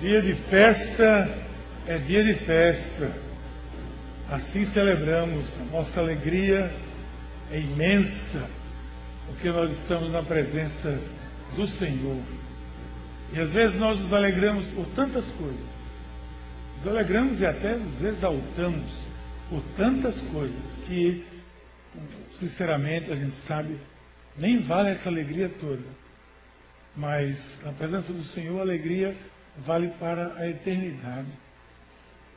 Dia de festa é dia de festa. Assim celebramos. A nossa alegria é imensa, porque nós estamos na presença do Senhor. E às vezes nós nos alegramos por tantas coisas. Nos alegramos e até nos exaltamos por tantas coisas que, sinceramente, a gente sabe, nem vale essa alegria toda. Mas na presença do Senhor, a alegria vale para a eternidade.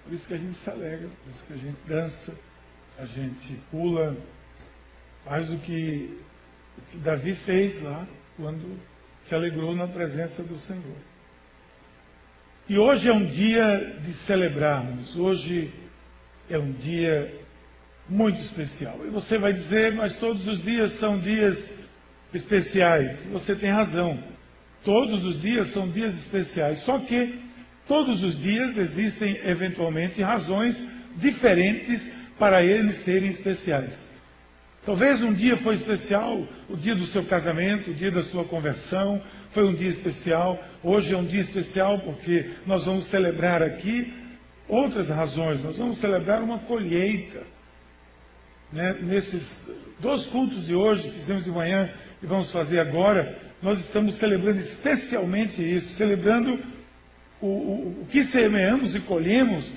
Por isso que a gente se alegra, por isso que a gente dança, a gente pula, faz o que, o que Davi fez lá, quando se alegrou na presença do Senhor. E hoje é um dia de celebrarmos, hoje é um dia muito especial. E você vai dizer, mas todos os dias são dias especiais. Você tem razão. Todos os dias são dias especiais. Só que todos os dias existem eventualmente razões diferentes para eles serem especiais. Talvez um dia foi especial, o dia do seu casamento, o dia da sua conversão, foi um dia especial. Hoje é um dia especial porque nós vamos celebrar aqui outras razões. Nós vamos celebrar uma colheita. Né? Nesses dois cultos de hoje, fizemos de manhã e vamos fazer agora, nós estamos celebrando especialmente isso, celebrando o, o, o que semeamos e colhemos,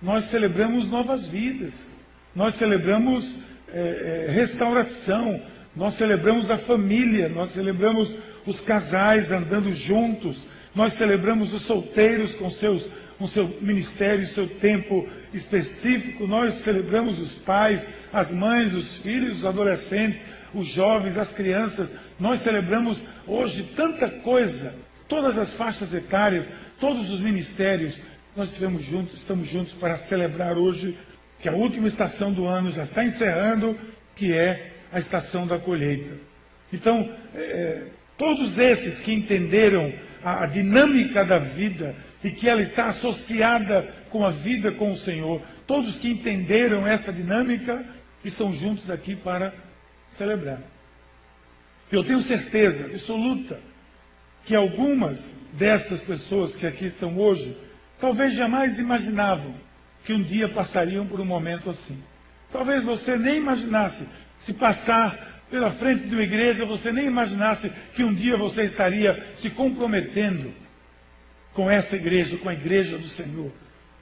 nós celebramos novas vidas, nós celebramos é, é, restauração, nós celebramos a família, nós celebramos os casais andando juntos, nós celebramos os solteiros com, seus, com seu ministério, seu tempo específico, nós celebramos os pais, as mães, os filhos, os adolescentes, os jovens, as crianças. Nós celebramos hoje tanta coisa, todas as faixas etárias, todos os ministérios. Nós estivemos juntos, estamos juntos para celebrar hoje que a última estação do ano já está encerrando, que é a estação da colheita. Então, é, todos esses que entenderam a, a dinâmica da vida e que ela está associada com a vida com o Senhor, todos que entenderam essa dinâmica estão juntos aqui para celebrar. Eu tenho certeza absoluta que algumas dessas pessoas que aqui estão hoje talvez jamais imaginavam que um dia passariam por um momento assim. Talvez você nem imaginasse se passar pela frente de uma igreja, você nem imaginasse que um dia você estaria se comprometendo com essa igreja, com a igreja do Senhor.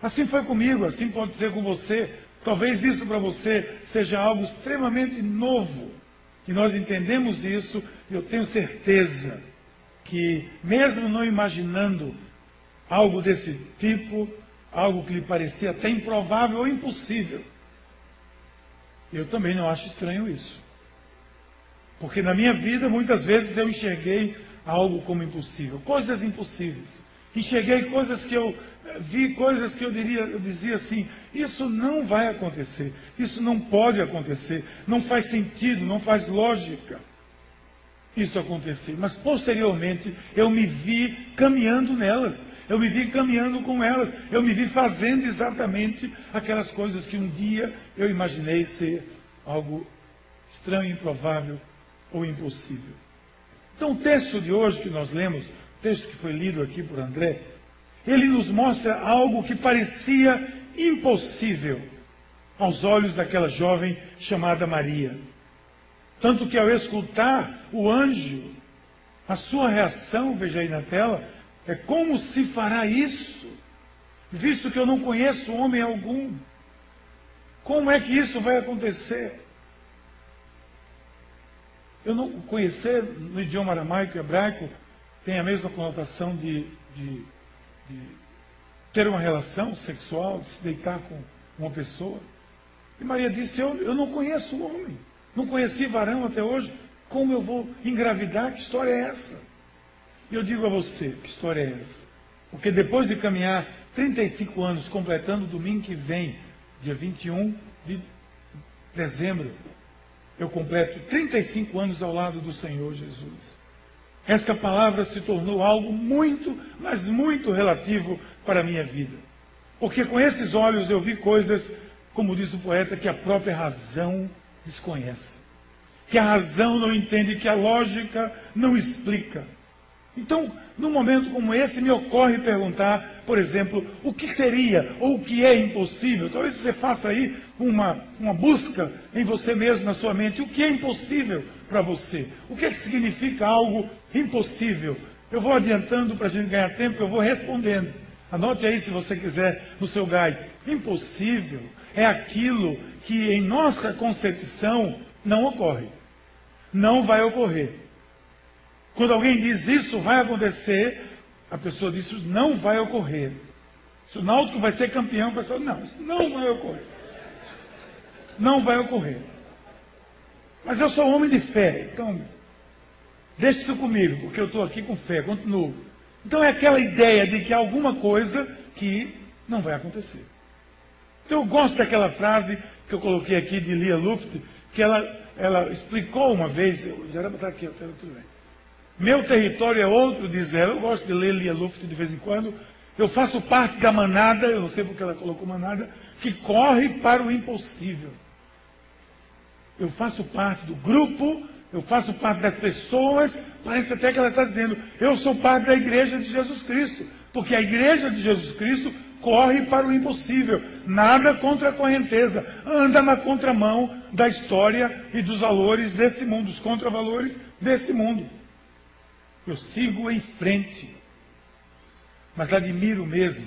Assim foi comigo, assim pode ser com você. Talvez isso para você seja algo extremamente novo. E nós entendemos isso, eu tenho certeza que, mesmo não imaginando algo desse tipo, algo que lhe parecia até improvável ou impossível, eu também não acho estranho isso. Porque na minha vida, muitas vezes eu enxerguei algo como impossível, coisas impossíveis. Enxerguei coisas que eu vi, coisas que eu diria, eu dizia assim, isso não vai acontecer, isso não pode acontecer, não faz sentido, não faz lógica isso acontecer. Mas posteriormente eu me vi caminhando nelas, eu me vi caminhando com elas, eu me vi fazendo exatamente aquelas coisas que um dia eu imaginei ser algo estranho, improvável ou impossível. Então o texto de hoje que nós lemos, texto que foi lido aqui por André, ele nos mostra algo que parecia impossível aos olhos daquela jovem chamada Maria. Tanto que ao escutar o anjo, a sua reação, veja aí na tela, é como se fará isso, visto que eu não conheço homem algum. Como é que isso vai acontecer? Eu não conhecer no idioma aramaico e hebraico tem a mesma conotação de, de, de ter uma relação sexual, de se deitar com uma pessoa. E Maria disse: Eu, eu não conheço o homem, não conheci varão até hoje, como eu vou engravidar? Que história é essa? E eu digo a você: que história é essa? Porque depois de caminhar 35 anos, completando domingo que vem, dia 21 de dezembro, eu completo 35 anos ao lado do Senhor Jesus. Essa palavra se tornou algo muito, mas muito relativo para a minha vida. Porque com esses olhos eu vi coisas, como diz o poeta, que a própria razão desconhece. Que a razão não entende, que a lógica não explica. Então, num momento como esse, me ocorre perguntar, por exemplo, o que seria ou o que é impossível. Talvez você faça aí uma, uma busca em você mesmo, na sua mente. O que é impossível para você? O que, é que significa algo impossível? Eu vou adiantando para a gente ganhar tempo, eu vou respondendo. Anote aí se você quiser no seu gás. Impossível é aquilo que em nossa concepção não ocorre. Não vai ocorrer. Quando alguém diz isso vai acontecer, a pessoa diz isso não vai ocorrer. Se o Náutico vai ser campeão, a pessoa não, isso não vai ocorrer. Isso não vai ocorrer. Mas eu sou homem de fé, então deixe isso comigo, porque eu estou aqui com fé, continuo. Então é aquela ideia de que há alguma coisa que não vai acontecer. Então eu gosto daquela frase que eu coloquei aqui de Lia Luft, que ela, ela explicou uma vez, eu já era estar aqui, tudo bem. Meu território é outro, diz ela. Eu gosto de ler Lia Luft de vez em quando. Eu faço parte da manada, eu não sei porque ela colocou manada, que corre para o impossível. Eu faço parte do grupo, eu faço parte das pessoas, parece até que ela está dizendo, eu sou parte da igreja de Jesus Cristo. Porque a igreja de Jesus Cristo corre para o impossível, nada contra a correnteza, anda na contramão da história e dos valores desse mundo, dos contravalores deste mundo. Eu sigo em frente. Mas admiro mesmo,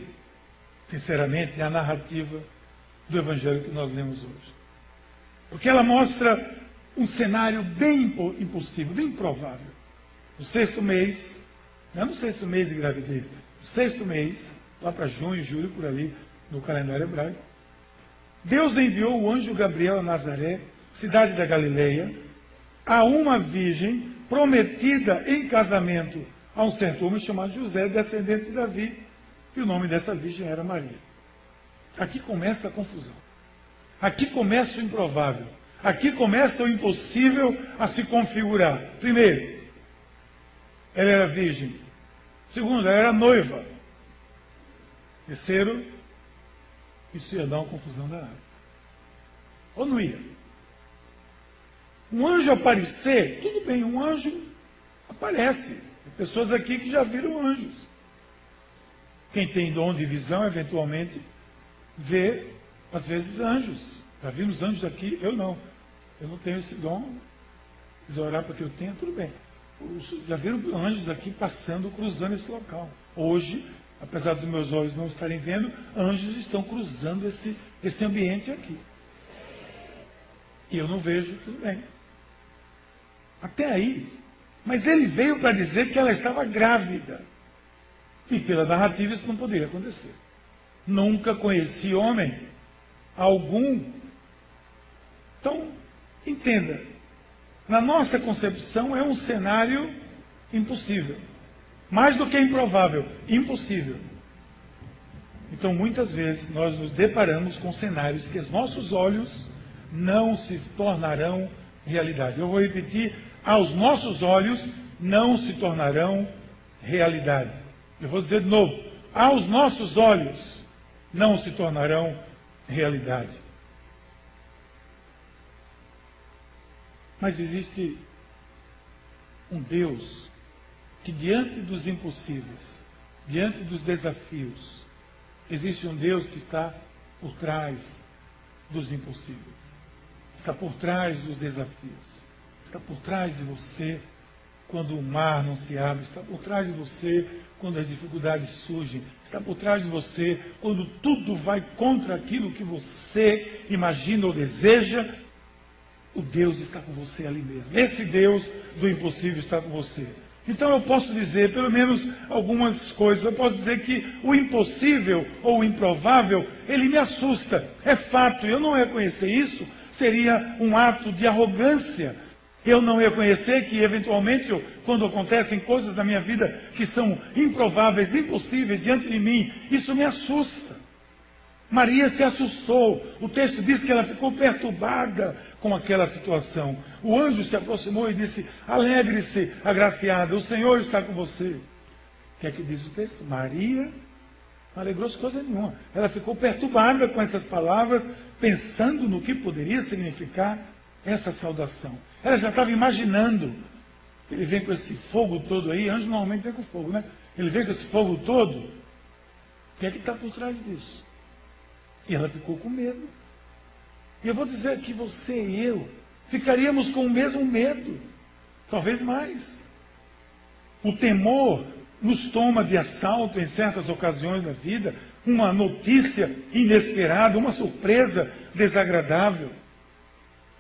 sinceramente, a narrativa do Evangelho que nós lemos hoje. Porque ela mostra um cenário bem impossível, bem improvável. No sexto mês, não é no sexto mês de gravidez, no sexto mês, lá para junho, julho, por ali, no calendário hebraico, Deus enviou o anjo Gabriel a Nazaré, cidade da Galileia, a uma virgem prometida em casamento a um certo homem chamado José, descendente de Davi, e o nome dessa virgem era Maria. Aqui começa a confusão. Aqui começa o improvável. Aqui começa o impossível a se configurar. Primeiro, ela era virgem. Segundo, ela era noiva. Terceiro, isso ia dar uma confusão da área. Ou não ia? Um anjo aparecer, tudo bem, um anjo aparece. Tem pessoas aqui que já viram anjos. Quem tem dom de visão, eventualmente, vê, às vezes, anjos. Já vimos anjos aqui? Eu não. Eu não tenho esse dom. Se orar para que eu tenha, tudo bem. Já viram anjos aqui passando, cruzando esse local. Hoje, apesar dos meus olhos não estarem vendo, anjos estão cruzando esse, esse ambiente aqui. E eu não vejo, tudo bem. Até aí. Mas ele veio para dizer que ela estava grávida. E pela narrativa isso não poderia acontecer. Nunca conheci homem algum. Então, entenda. Na nossa concepção é um cenário impossível. Mais do que improvável, impossível. Então, muitas vezes, nós nos deparamos com cenários que os nossos olhos não se tornarão realidade. Eu vou repetir aos nossos olhos não se tornarão realidade. Eu vou dizer de novo: aos nossos olhos não se tornarão realidade. Mas existe um Deus que, diante dos impossíveis, diante dos desafios, existe um Deus que está por trás dos impossíveis, está por trás dos desafios está por trás de você quando o mar não se abre, está por trás de você quando as dificuldades surgem, está por trás de você quando tudo vai contra aquilo que você imagina ou deseja. O Deus está com você ali mesmo. Esse Deus do impossível está com você. Então eu posso dizer, pelo menos algumas coisas. Eu posso dizer que o impossível ou o improvável, ele me assusta. É fato. Eu não reconhecer isso seria um ato de arrogância eu não reconhecer que, eventualmente, quando acontecem coisas na minha vida que são improváveis, impossíveis diante de mim, isso me assusta. Maria se assustou. O texto diz que ela ficou perturbada com aquela situação. O anjo se aproximou e disse: Alegre-se, agraciada, o Senhor está com você. O que é que diz o texto? Maria não alegrou-se coisa nenhuma. Ela ficou perturbada com essas palavras, pensando no que poderia significar essa saudação. Ela já estava imaginando ele vem com esse fogo todo aí, anjo normalmente vem com fogo, né? Ele vem com esse fogo todo. O que é que está por trás disso? E ela ficou com medo. E eu vou dizer que você e eu ficaríamos com o mesmo medo, talvez mais. O temor nos toma de assalto em certas ocasiões da vida, uma notícia inesperada, uma surpresa desagradável.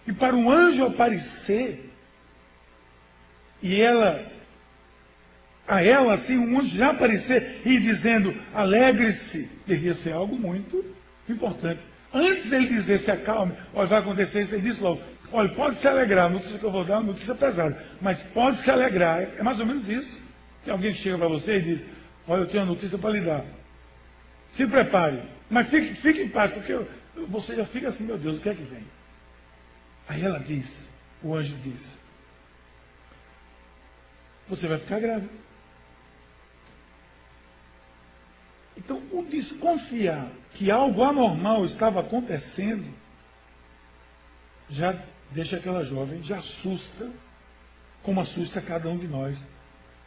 E para um anjo aparecer, e ela, a ela, assim, um anjo já aparecer e dizendo, alegre-se, devia ser algo muito importante. Antes dele dizer, se acalme, olha, vai acontecer isso, ele disse logo, olha, pode se alegrar, a notícia que eu vou dar é uma notícia pesada, mas pode se alegrar, é mais ou menos isso. Tem alguém que chega para você e diz, olha, eu tenho uma notícia para lhe dar. Se prepare, mas fique, fique em paz, porque você já fica assim, meu Deus, o que é que vem? Aí ela diz, o anjo diz, você vai ficar grávida. Então, o desconfiar que algo anormal estava acontecendo, já deixa aquela jovem, já assusta, como assusta cada um de nós,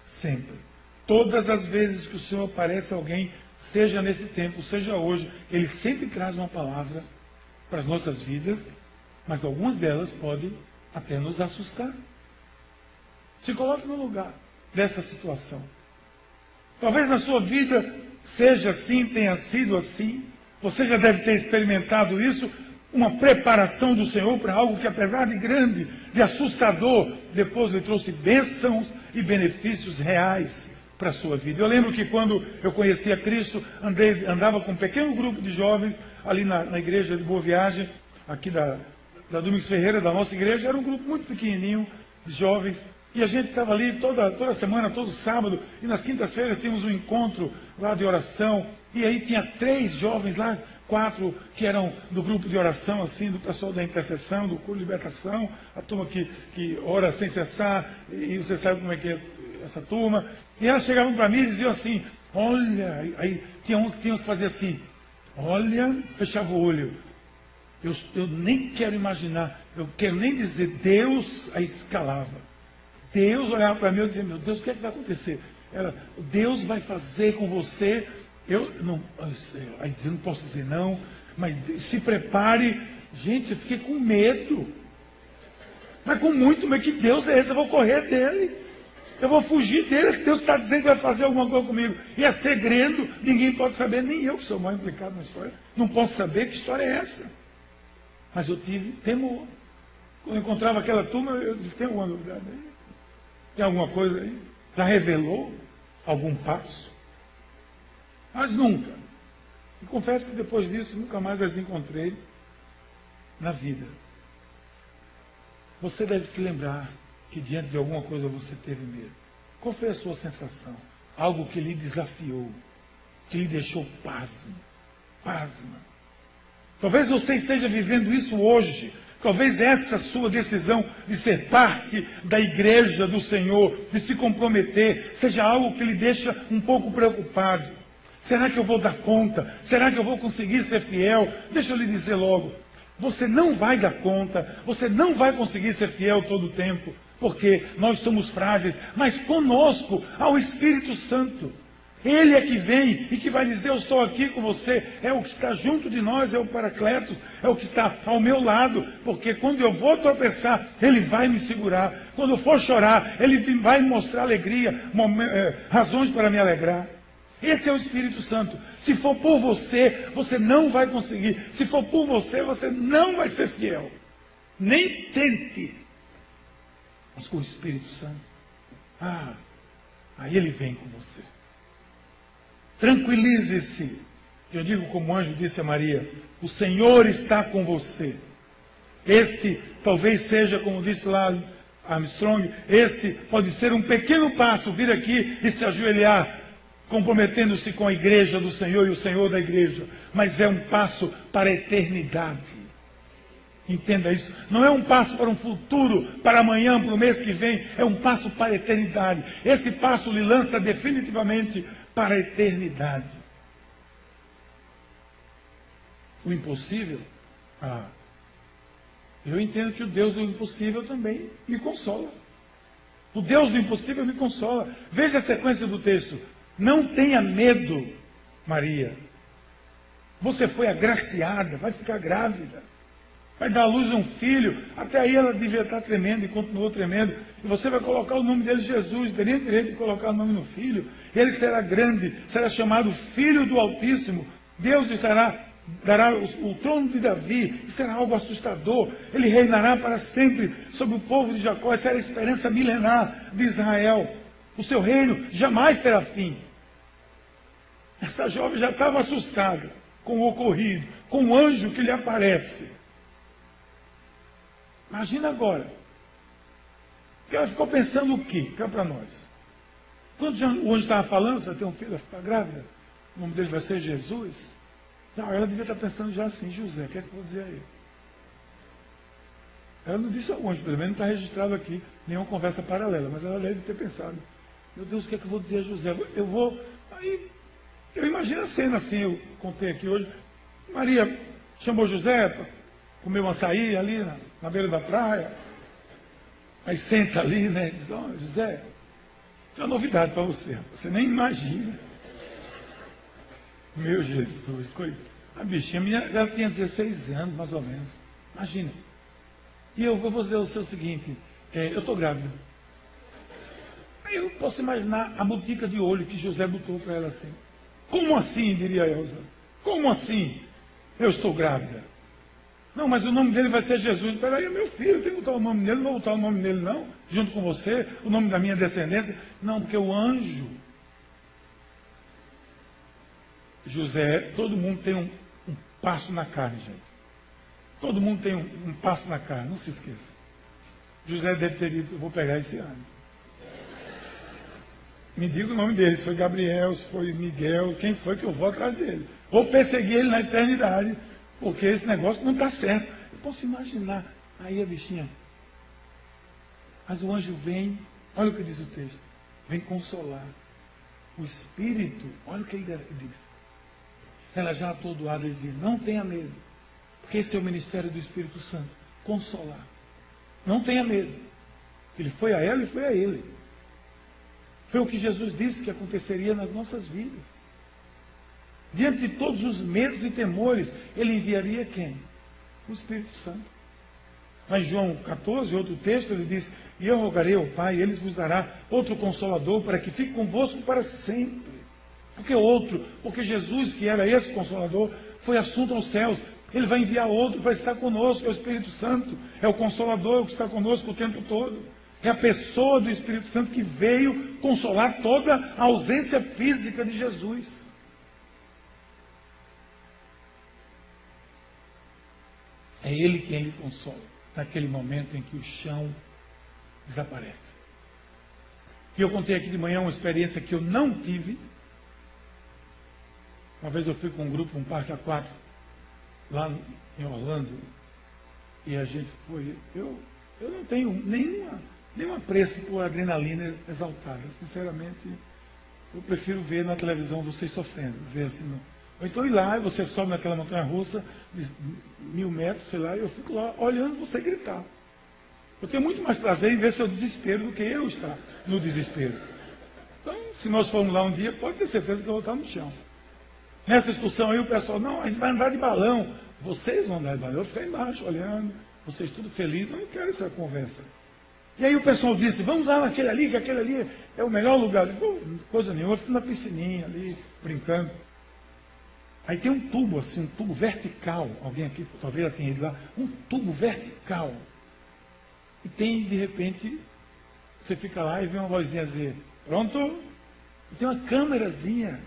sempre. Todas as vezes que o Senhor aparece alguém, seja nesse tempo, seja hoje, Ele sempre traz uma palavra para as nossas vidas, mas algumas delas podem até nos assustar. Se coloque no lugar dessa situação. Talvez na sua vida seja assim, tenha sido assim. Você já deve ter experimentado isso, uma preparação do Senhor para algo que, apesar de grande, de assustador, depois lhe trouxe bênçãos e benefícios reais para a sua vida. Eu lembro que quando eu conhecia Cristo, andei, andava com um pequeno grupo de jovens ali na, na igreja de Boa Viagem, aqui da, da Domingos Ferreira, da nossa igreja, era um grupo muito pequenininho de jovens, e a gente estava ali toda, toda semana, todo sábado, e nas quintas-feiras tínhamos um encontro lá de oração. E aí tinha três jovens lá, quatro que eram do grupo de oração, assim, do pessoal da intercessão, do curso de libertação, a turma que, que ora sem cessar, e você sabe como é que é essa turma. E elas chegavam para mim e diziam assim, olha, aí tinha um que tinha que fazer assim, olha, fechava o olho. Eu, eu nem quero imaginar, eu quero nem dizer Deus, aí escalava. Deus olhava para mim e dizia, meu Deus, o que, é que vai acontecer? Ela, Deus vai fazer com você. Eu não, eu não posso dizer não, mas se prepare. Gente, eu fiquei com medo. Mas com muito medo. Que Deus é esse? Eu vou correr dele. Eu vou fugir dele. Se Deus está dizendo que vai fazer alguma coisa comigo. E é segredo, ninguém pode saber, nem eu que sou mal implicado na história. Não posso saber que história é essa. Mas eu tive temor. Quando eu encontrava aquela turma, eu disse, tem alguma novidade aí? Tem alguma coisa aí? Já revelou algum passo? Mas nunca. E confesso que depois disso nunca mais as encontrei na vida. Você deve se lembrar que diante de alguma coisa você teve medo. Qual foi a sua sensação? Algo que lhe desafiou, que lhe deixou pasmo, pasma. Talvez você esteja vivendo isso hoje, Talvez essa sua decisão de ser parte da igreja do Senhor, de se comprometer, seja algo que lhe deixa um pouco preocupado. Será que eu vou dar conta? Será que eu vou conseguir ser fiel? Deixa eu lhe dizer logo: você não vai dar conta, você não vai conseguir ser fiel todo o tempo, porque nós somos frágeis, mas conosco há o Espírito Santo. Ele é que vem e que vai dizer: Eu estou aqui com você. É o que está junto de nós, é o Paracletos, é o que está ao meu lado. Porque quando eu vou tropeçar, Ele vai me segurar. Quando eu for chorar, Ele vai me mostrar alegria, é, razões para me alegrar. Esse é o Espírito Santo. Se for por você, você não vai conseguir. Se for por você, você não vai ser fiel. Nem tente. Mas com o Espírito Santo, ah, aí Ele vem com você. Tranquilize-se. Eu digo como o anjo disse a Maria: O Senhor está com você. Esse talvez seja, como disse lá Armstrong, esse pode ser um pequeno passo, vir aqui e se ajoelhar, comprometendo-se com a igreja do Senhor e o Senhor da igreja, mas é um passo para a eternidade. Entenda isso. Não é um passo para um futuro, para amanhã, para o mês que vem, é um passo para a eternidade. Esse passo lhe lança definitivamente para a eternidade. O impossível? Ah, eu entendo que o Deus do impossível também me consola. O Deus do impossível me consola. Veja a sequência do texto. Não tenha medo, Maria. Você foi agraciada, vai ficar grávida. Vai dar à luz um filho. Até aí ela devia estar tremendo e continuou tremendo. E você vai colocar o nome dele Jesus. Teria direito de colocar o nome no filho. Ele será grande, será chamado Filho do Altíssimo. Deus estará dará o, o, trono de Davi, será algo assustador. Ele reinará para sempre sobre o povo de Jacó, essa era a esperança milenar de Israel. O seu reino jamais terá fim. Essa jovem já estava assustada com o ocorrido, com o anjo que lhe aparece. Imagina agora. Que ela ficou pensando o quê? Cá para nós. Quando o anjo estava falando, você tem um filho, vai ficar grávida, o nome dele vai ser Jesus. Não, ela devia estar pensando já assim, José, o que é que eu vou dizer a ele? Ela não disse ao anjo, pelo menos não está registrado aqui nenhuma conversa paralela, mas ela deve ter pensado, meu Deus, o que é que eu vou dizer a José? Eu vou. Aí, eu imagino a cena assim, eu contei aqui hoje. Maria chamou José comer um açaí ali na, na beira da praia. Aí senta ali, né? Diz, oh, José, tem uma novidade para você, você nem imagina. Meu Jesus, a bichinha, ela tinha 16 anos, mais ou menos. Imagina. E eu vou dizer o seu seguinte, é, eu estou grávida. Eu posso imaginar a botica de olho que José botou para ela assim. Como assim, diria Elza? Como assim? Eu estou grávida. Não, mas o nome dele vai ser Jesus. Espera aí, é meu filho, tem que botar o nome dele, não vou botar o nome dele não, junto com você, o nome da minha descendência. Não, porque o anjo José, todo mundo tem um, um passo na carne, gente. Todo mundo tem um, um, passo na carne, não se esqueça. José deve ter dito, vou pegar esse ano. Me diga o nome dele, se foi Gabriel, se foi Miguel, quem foi que eu vou atrás dele. Vou perseguir ele na eternidade, porque esse negócio não está certo. Eu posso imaginar. Aí a bichinha. Mas o anjo vem, olha o que diz o texto, vem consolar. O Espírito, olha o que ele diz ela já atordoada, ele diz: Não tenha medo, porque esse é o ministério do Espírito Santo consolar. Não tenha medo. Ele foi a ela e foi a ele. Foi o que Jesus disse que aconteceria nas nossas vidas. Diante de todos os medos e temores, ele enviaria quem? O Espírito Santo. Mas João 14, outro texto, ele diz: E eu rogarei ao Pai, ele vos dará outro consolador para que fique convosco para sempre porque outro, porque Jesus, que era esse consolador, foi assunto aos céus. Ele vai enviar outro para estar conosco, é o Espírito Santo, é o consolador que está conosco o tempo todo. É a pessoa do Espírito Santo que veio consolar toda a ausência física de Jesus. É Ele quem lhe consola, naquele momento em que o chão desaparece. E eu contei aqui de manhã uma experiência que eu não tive, uma vez eu fui com um grupo, um parque aquático, lá em Orlando, e a gente foi. Eu, eu não tenho nenhuma, nenhum apreço por adrenalina exaltada. Sinceramente, eu prefiro ver na televisão vocês sofrendo, ver assim. Não. Ou então ir lá e você sobe naquela montanha russa, de mil metros, sei lá, e eu fico lá olhando você gritar. Eu tenho muito mais prazer em ver seu desespero do que eu estar no desespero. Então, se nós formos lá um dia, pode ter certeza que eu vou estar no chão. Nessa excursão aí o pessoal, não, a gente vai andar de balão. Vocês vão andar de balão, eu ficar embaixo olhando, vocês tudo felizes, não quero essa conversa. E aí o pessoal disse, vamos lá naquele ali, que aquele ali é o melhor lugar. Eu digo, coisa nenhuma, eu fico na piscininha ali, brincando. Aí tem um tubo, assim, um tubo vertical. Alguém aqui talvez já tenha ido lá. Um tubo vertical. E tem, de repente, você fica lá e vê uma vozinha dizer, pronto? E tem uma câmerazinha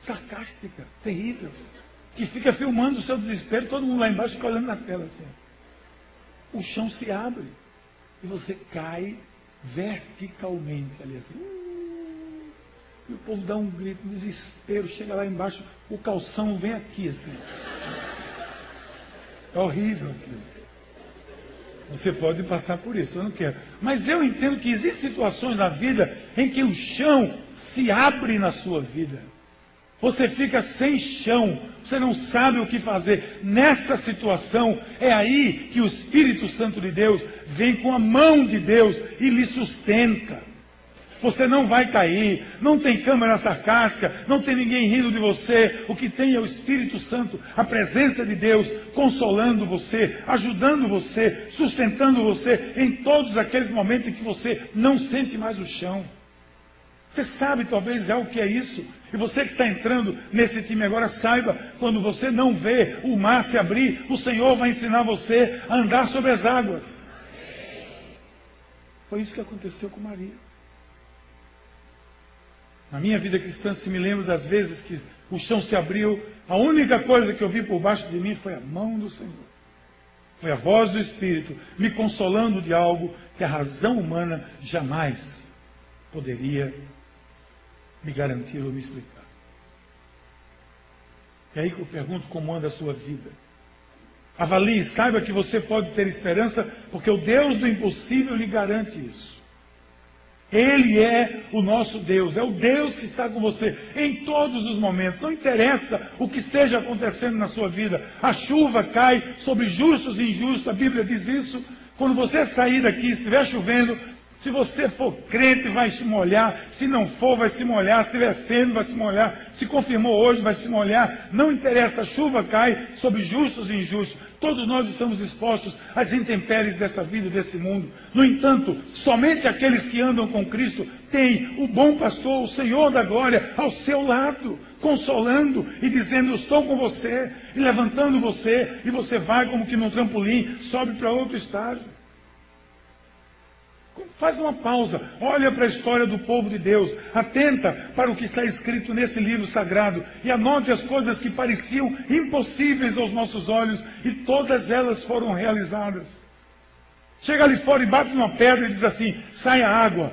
sarcástica, terrível, que fica filmando o seu desespero, todo mundo lá embaixo fica olhando na tela assim. O chão se abre e você cai verticalmente ali assim. E o povo dá um grito, um desespero, chega lá embaixo, o calção vem aqui assim. É horrível aquilo. Você pode passar por isso, eu não quero. Mas eu entendo que existem situações na vida em que o chão se abre na sua vida. Você fica sem chão, você não sabe o que fazer. Nessa situação, é aí que o Espírito Santo de Deus vem com a mão de Deus e lhe sustenta. Você não vai cair, não tem câmera sarcástica, não tem ninguém rindo de você. O que tem é o Espírito Santo, a presença de Deus, consolando você, ajudando você, sustentando você em todos aqueles momentos em que você não sente mais o chão. Você sabe talvez é o que é isso. E você que está entrando nesse time agora, saiba, quando você não vê o mar se abrir, o Senhor vai ensinar você a andar sobre as águas. Foi isso que aconteceu com Maria. Na minha vida cristã, se me lembro das vezes que o chão se abriu, a única coisa que eu vi por baixo de mim foi a mão do Senhor. Foi a voz do Espírito me consolando de algo que a razão humana jamais poderia me garantir ou me explicar. É aí que eu pergunto como anda a sua vida. Avalie, saiba que você pode ter esperança, porque o Deus do impossível lhe garante isso. Ele é o nosso Deus, é o Deus que está com você em todos os momentos. Não interessa o que esteja acontecendo na sua vida. A chuva cai sobre justos e injustos, a Bíblia diz isso. Quando você sair daqui, estiver chovendo, se você for crente, vai se molhar. Se não for, vai se molhar. Se estiver sendo, vai se molhar. Se confirmou hoje, vai se molhar. Não interessa, a chuva cai sobre justos e injustos. Todos nós estamos expostos às intempéries dessa vida, desse mundo. No entanto, somente aqueles que andam com Cristo têm o bom pastor, o Senhor da glória, ao seu lado, consolando e dizendo: Eu estou com você, e levantando você, e você vai como que num trampolim, sobe para outro estágio. Faz uma pausa, olha para a história do povo de Deus, atenta para o que está escrito nesse livro sagrado e anote as coisas que pareciam impossíveis aos nossos olhos e todas elas foram realizadas. Chega ali fora e bate numa pedra e diz assim: sai a água.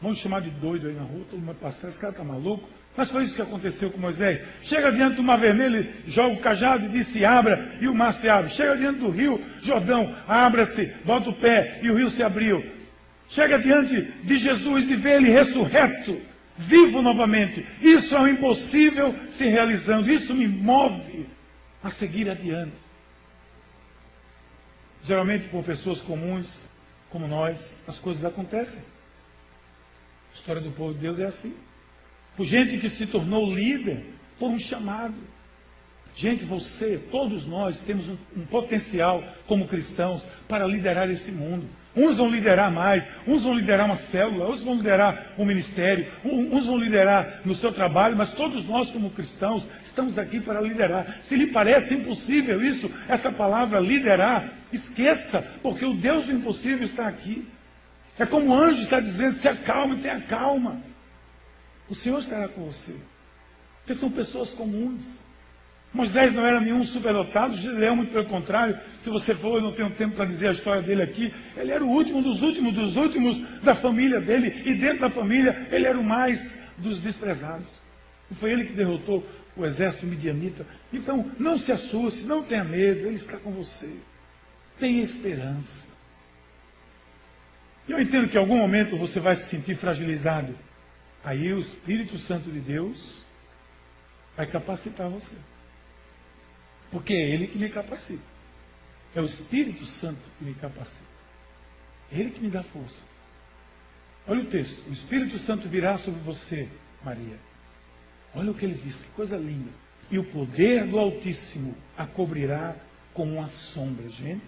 Vamos chamar de doido aí na rua, todo mundo passar, esse cara está maluco. Mas foi isso que aconteceu com Moisés. Chega diante do mar vermelho, joga o cajado e diz: se abra, e o mar se abre. Chega diante do rio Jordão, abra-se, bota o pé, e o rio se abriu chega diante de Jesus e vê ele ressurreto, vivo novamente. Isso é o impossível se realizando. Isso me move a seguir adiante. Geralmente, por pessoas comuns como nós, as coisas acontecem. A história do povo de Deus é assim. Por gente que se tornou líder por um chamado. Gente, você, todos nós temos um, um potencial como cristãos para liderar esse mundo. Uns vão liderar mais, uns vão liderar uma célula, outros vão liderar um ministério, uns vão liderar no seu trabalho, mas todos nós, como cristãos, estamos aqui para liderar. Se lhe parece impossível isso, essa palavra liderar, esqueça, porque o Deus do impossível está aqui. É como o anjo está dizendo: se acalme, tenha calma. O Senhor estará com você. Porque são pessoas comuns. Moisés não era nenhum superdotado, Gideão, muito pelo contrário. Se você for, eu não tenho tempo para dizer a história dele aqui. Ele era o último dos últimos dos últimos da família dele, e dentro da família, ele era o mais dos desprezados. E foi ele que derrotou o exército midianita. Então, não se assuste, não tenha medo, ele está com você. Tenha esperança. Eu entendo que em algum momento você vai se sentir fragilizado. Aí o Espírito Santo de Deus vai capacitar você. Porque é Ele que me capacita. É o Espírito Santo que me capacita. É Ele que me dá forças. Olha o texto. O Espírito Santo virá sobre você, Maria. Olha o que ele diz, que coisa linda. E o poder do Altíssimo a cobrirá como uma sombra, gente.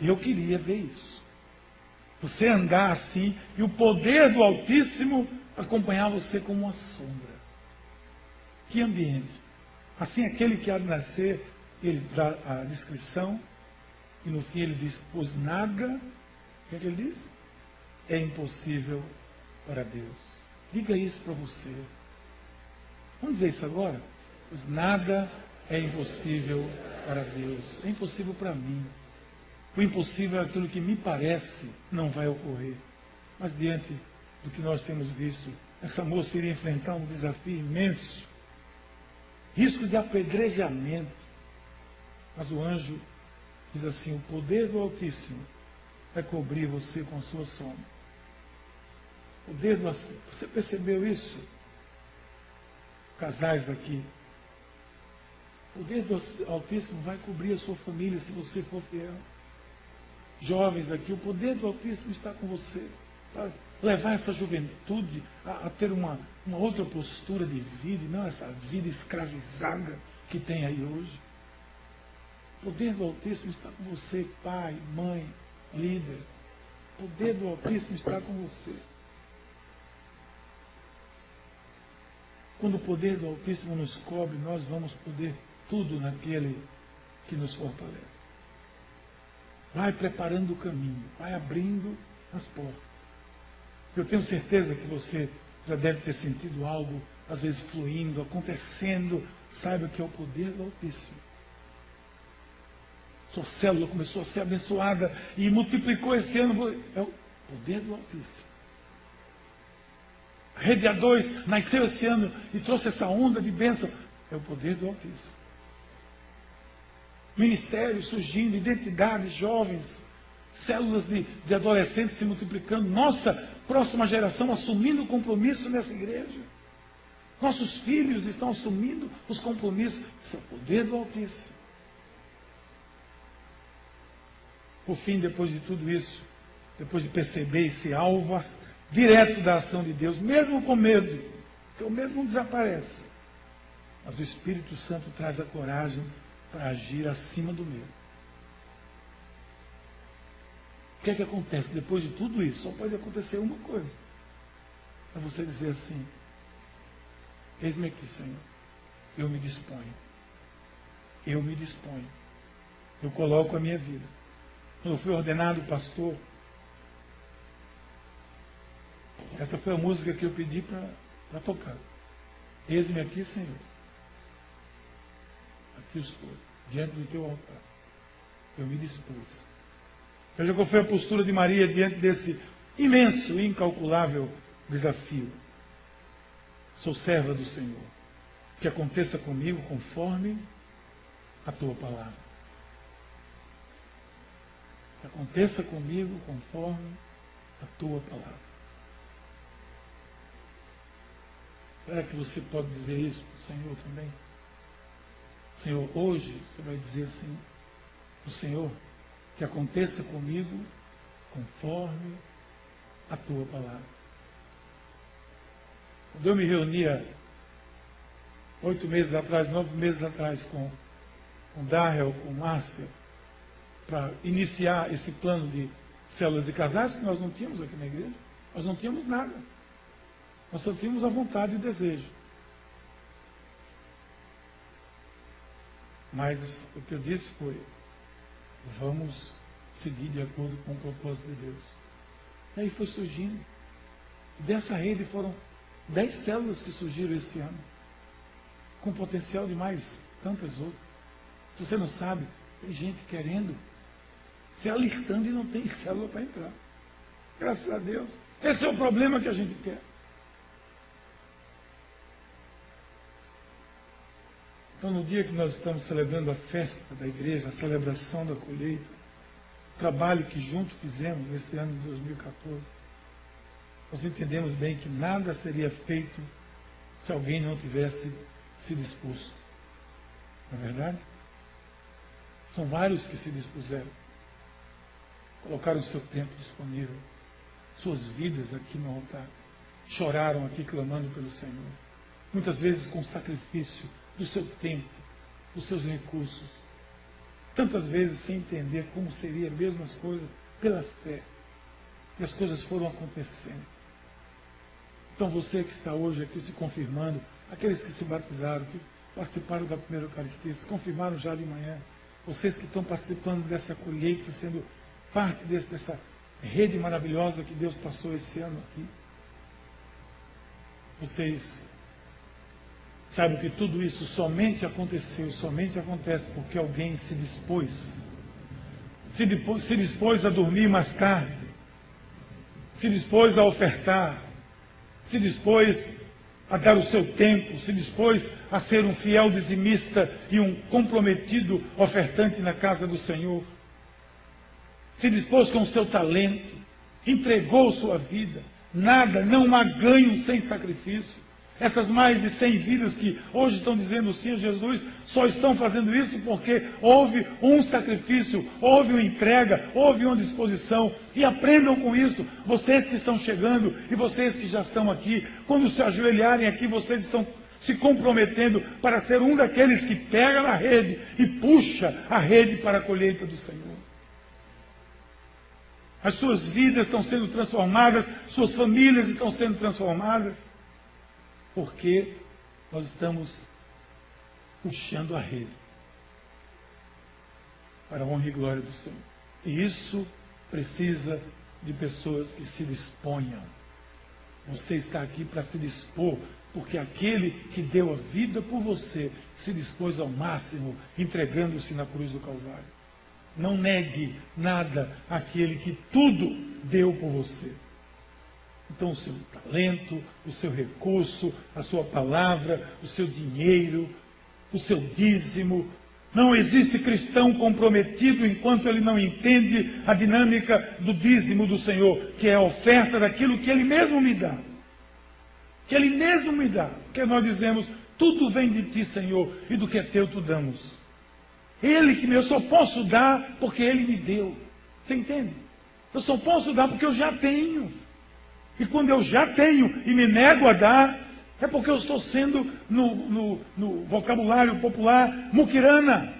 Eu queria ver isso. Você andar assim e o poder do Altíssimo acompanhar você como uma sombra. Que ambiente. Assim, aquele que há de nascer, ele dá a descrição, e no fim ele diz: Pois nada, o que, é que ele diz? É impossível para Deus. Diga isso para você. Vamos dizer isso agora? Pois nada é impossível para Deus. É impossível para mim. O impossível é aquilo que me parece não vai ocorrer. Mas diante do que nós temos visto, essa moça iria enfrentar um desafio imenso risco de apedrejamento. Mas o anjo diz assim: o poder do Altíssimo vai cobrir você com a sua sombra. O poder do Você percebeu isso? casais aqui. O poder do Altíssimo vai cobrir a sua família se você for fiel. Jovens aqui, o poder do Altíssimo está com você. Para levar essa juventude a, a ter uma, uma outra postura de vida, e não essa vida escravizada que tem aí hoje. O poder do Altíssimo está com você, pai, mãe, líder. O poder do Altíssimo está com você. Quando o poder do Altíssimo nos cobre, nós vamos poder tudo naquele que nos fortalece. Vai preparando o caminho, vai abrindo as portas. Eu tenho certeza que você já deve ter sentido algo, às vezes fluindo, acontecendo. Saiba que é o poder do Altíssimo. Sua célula começou a ser abençoada e multiplicou esse ano. É o poder do Altíssimo. A Rede A2 nasceu esse ano e trouxe essa onda de bênção. É o poder do Altíssimo. Ministérios surgindo, identidades, jovens, células de, de adolescentes se multiplicando. Nossa próxima geração assumindo o compromisso nessa igreja. Nossos filhos estão assumindo os compromissos. Isso é o poder do Altíssimo. Por fim, depois de tudo isso, depois de perceber esse alvo direto da ação de Deus, mesmo com medo, porque o medo não desaparece. Mas o Espírito Santo traz a coragem para agir acima do medo. O que é que acontece depois de tudo isso? Só pode acontecer uma coisa. É você dizer assim: Eis-me aqui, Senhor. Eu me disponho. Eu me disponho. Eu coloco a minha vida. Quando eu fui ordenado pastor, essa foi a música que eu pedi para tocar. Eis-me aqui, Senhor. Aqui estou, diante do teu altar. Eu me dispus. Veja qual foi a postura de Maria diante desse imenso incalculável desafio. Sou serva do Senhor. Que aconteça comigo conforme a tua palavra. Que aconteça comigo conforme a tua palavra. Será que você pode dizer isso para o Senhor também? Senhor, hoje você vai dizer assim, o Senhor, que aconteça comigo conforme a tua palavra. Quando eu me reunia oito meses atrás, nove meses atrás, com, com Darrell, com Márcia, para iniciar esse plano de células de casais que nós não tínhamos aqui na igreja. Nós não tínhamos nada. Nós só tínhamos a vontade e o desejo. Mas o que eu disse foi, vamos seguir de acordo com o propósito de Deus. E aí foi surgindo. Dessa rede foram dez células que surgiram esse ano, com potencial de mais tantas outras. Se você não sabe, tem gente querendo, se alistando e não tem célula para entrar. Graças a Deus. Esse é o problema que a gente quer. Então, no dia que nós estamos celebrando a festa da igreja, a celebração da colheita, o trabalho que juntos fizemos nesse ano de 2014, nós entendemos bem que nada seria feito se alguém não tivesse se disposto. Não é verdade? São vários que se dispuseram, colocaram seu tempo disponível, suas vidas aqui no altar, choraram aqui clamando pelo Senhor, muitas vezes com sacrifício do seu tempo, dos seus recursos. Tantas vezes sem entender como seria mesmo as coisas pela fé. E as coisas foram acontecendo. Então você que está hoje aqui se confirmando, aqueles que se batizaram, que participaram da primeira Eucaristia, se confirmaram já de manhã, vocês que estão participando dessa colheita, sendo parte desse, dessa rede maravilhosa que Deus passou esse ano aqui, vocês Sabe que tudo isso somente aconteceu, somente acontece porque alguém se dispôs. Se dispôs, se dispôs a dormir mais tarde. Se dispôs a ofertar. Se dispôs a dar o seu tempo. Se dispôs a ser um fiel dizimista e um comprometido ofertante na casa do Senhor. Se dispôs com o seu talento. Entregou sua vida. Nada, não há ganho sem sacrifício. Essas mais de 100 vidas que hoje estão dizendo sim a Jesus, só estão fazendo isso porque houve um sacrifício, houve uma entrega, houve uma disposição. E aprendam com isso, vocês que estão chegando e vocês que já estão aqui, quando se ajoelharem aqui, vocês estão se comprometendo para ser um daqueles que pega na rede e puxa a rede para a colheita do Senhor. As suas vidas estão sendo transformadas, suas famílias estão sendo transformadas porque nós estamos puxando a rede para a honra e glória do Senhor. E isso precisa de pessoas que se disponham. Você está aqui para se dispor, porque aquele que deu a vida por você se dispôs ao máximo, entregando-se na cruz do Calvário. Não negue nada àquele que tudo deu por você. Então, seu talento, o seu recurso, a sua palavra, o seu dinheiro, o seu dízimo. Não existe cristão comprometido enquanto ele não entende a dinâmica do dízimo do Senhor, que é a oferta daquilo que ele mesmo me dá. Que ele mesmo me dá. Porque nós dizemos, tudo vem de ti, Senhor, e do que é teu tu damos. Ele que eu só posso dar porque ele me deu. Você entende? Eu só posso dar porque eu já tenho. E quando eu já tenho e me nego a dar, é porque eu estou sendo, no, no, no vocabulário popular, muquirana.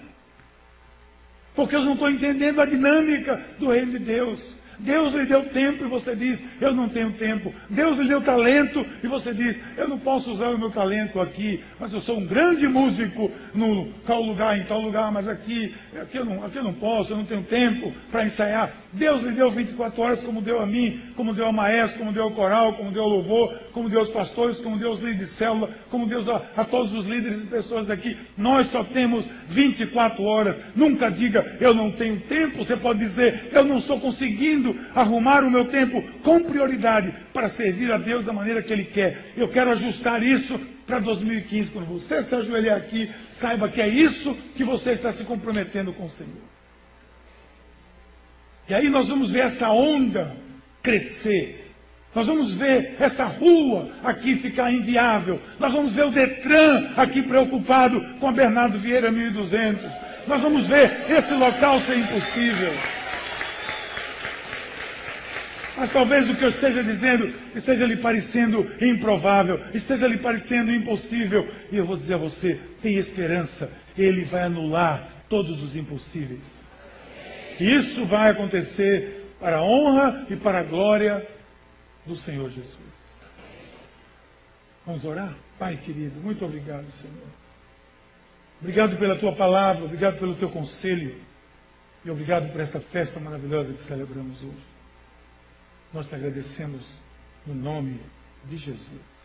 Porque eu não estou entendendo a dinâmica do reino de Deus. Deus lhe deu tempo e você diz, eu não tenho tempo. Deus lhe deu talento e você diz, eu não posso usar o meu talento aqui, mas eu sou um grande músico no tal lugar, em tal lugar, mas aqui, aqui eu não, aqui eu não posso, eu não tenho tempo para ensaiar. Deus lhe deu 24 horas como deu a mim, como deu ao maestro, como deu ao coral, como deu ao louvor, como deu aos pastores, como deu aos líderes de célula, como deu a, a todos os líderes e pessoas daqui. Nós só temos 24 horas. Nunca diga, eu não tenho tempo. Você pode dizer, eu não estou conseguindo arrumar o meu tempo com prioridade para servir a Deus da maneira que Ele quer. Eu quero ajustar isso para 2015. Quando você se ajoelhar aqui, saiba que é isso que você está se comprometendo com o Senhor. E aí nós vamos ver essa onda crescer. Nós vamos ver essa rua aqui ficar inviável. Nós vamos ver o Detran aqui preocupado com a Bernardo Vieira 1200. Nós vamos ver esse local ser impossível. Mas talvez o que eu esteja dizendo esteja lhe parecendo improvável, esteja lhe parecendo impossível. E eu vou dizer a você: tem esperança, ele vai anular todos os impossíveis. Isso vai acontecer para a honra e para a glória do Senhor Jesus. Vamos orar? Pai querido, muito obrigado, Senhor. Obrigado pela tua palavra, obrigado pelo teu conselho e obrigado por essa festa maravilhosa que celebramos hoje. Nós te agradecemos no nome de Jesus.